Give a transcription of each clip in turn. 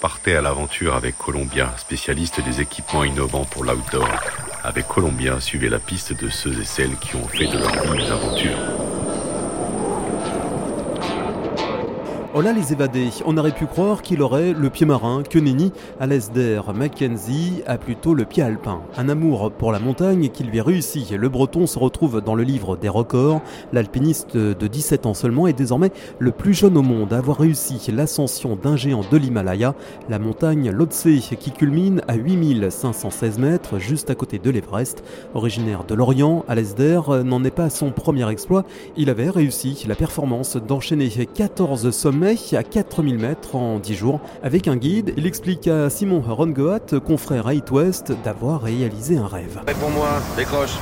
Partez à l'aventure avec Columbia, spécialiste des équipements innovants pour l'outdoor. Avec Columbia, suivez la piste de ceux et celles qui ont fait de leur vie une aventure. Oh là les évadés, on aurait pu croire qu'il aurait le pied marin que Nenny, à Mackenzie a plutôt le pied alpin. Un amour pour la montagne qui lui réussi. Le breton se retrouve dans le livre des records. L'alpiniste de 17 ans seulement est désormais le plus jeune au monde à avoir réussi l'ascension d'un géant de l'Himalaya, la montagne Lhotse qui culmine à 8516 mètres juste à côté de l'Everest. Originaire de l'Orient, d'air n'en est pas à son premier exploit. Il avait réussi la performance d'enchaîner 14 sommets à 4000 mètres en 10 jours. Avec un guide, il explique à Simon Rongoat, confrère à It West, d'avoir réalisé un rêve. Pour moi, décroche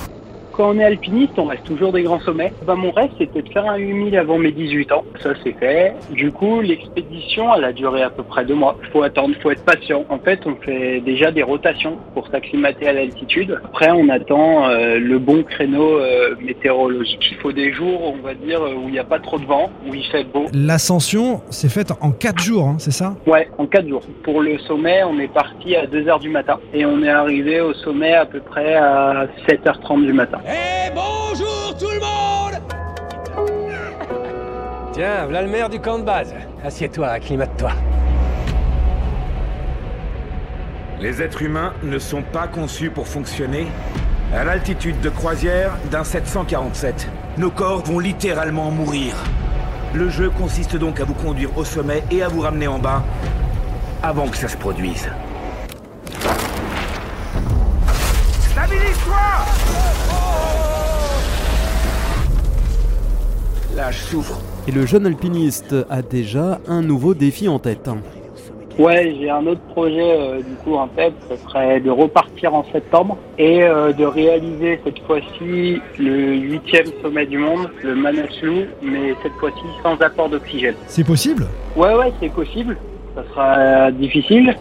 quand on est alpiniste, on reste toujours des grands sommets. Bah, mon rêve, c'était de faire un 8000 avant mes 18 ans. Ça, c'est fait. Du coup, l'expédition, elle a duré à peu près deux mois. Faut attendre, faut être patient. En fait, on fait déjà des rotations pour s'acclimater à l'altitude. Après, on attend euh, le bon créneau euh, météorologique. Il faut des jours, on va dire, où il n'y a pas trop de vent, où il fait beau. L'ascension s'est faite en quatre jours, hein, c'est ça? Ouais, en quatre jours. Pour le sommet, on est parti à 2 h du matin et on est arrivé au sommet à peu près à 7h30 du matin. Eh bonjour tout le monde Tiens, voilà le maire du camp de base. Assieds-toi, acclimate-toi. Les êtres humains ne sont pas conçus pour fonctionner à l'altitude de croisière d'un 747. Nos corps vont littéralement mourir. Le jeu consiste donc à vous conduire au sommet et à vous ramener en bas avant que ça se produise. Souffre. Et le jeune alpiniste a déjà un nouveau défi en tête. Ouais, j'ai un autre projet euh, du coup en tête, ce serait de repartir en septembre et euh, de réaliser cette fois-ci le huitième sommet du monde, le Manaslu, mais cette fois-ci sans apport d'oxygène. C'est possible? Ouais, ouais, c'est possible. Ça sera difficile,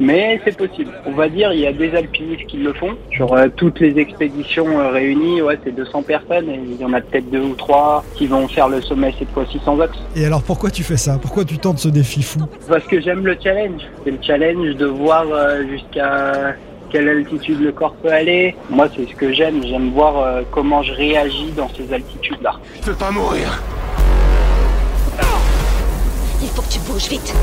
mais c'est possible. On va dire, il y a des alpinistes qui le font. Sur euh, toutes les expéditions euh, réunies, ouais, c'est 200 personnes et il y en a peut-être deux ou trois qui vont faire le sommet cette fois-ci sans ox. Et alors pourquoi tu fais ça? Pourquoi tu tentes ce défi fou? Parce que j'aime le challenge. C'est le challenge de voir euh, jusqu'à quelle altitude le corps peut aller. Moi, c'est ce que j'aime. J'aime voir comment je réagis dans ces altitudes-là. Je peux pas mourir. Il faut que tu bouges vite.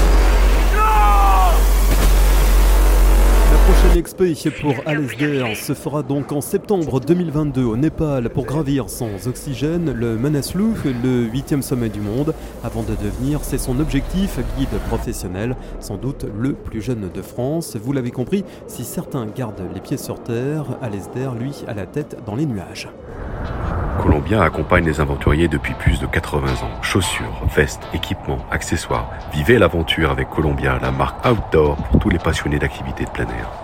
Prochaine expé pour Alasdair se fera donc en septembre 2022 au Népal pour gravir sans oxygène le Manaslu, le huitième sommet du monde. Avant de devenir, c'est son objectif, guide professionnel, sans doute le plus jeune de France. Vous l'avez compris, si certains gardent les pieds sur terre, Alasdair, lui, a la tête dans les nuages. Colombien accompagne les aventuriers depuis plus de 80 ans. Chaussures, vestes, équipements, accessoires. Vivez l'aventure avec Columbia, la marque outdoor pour tous les passionnés d'activités de plein air.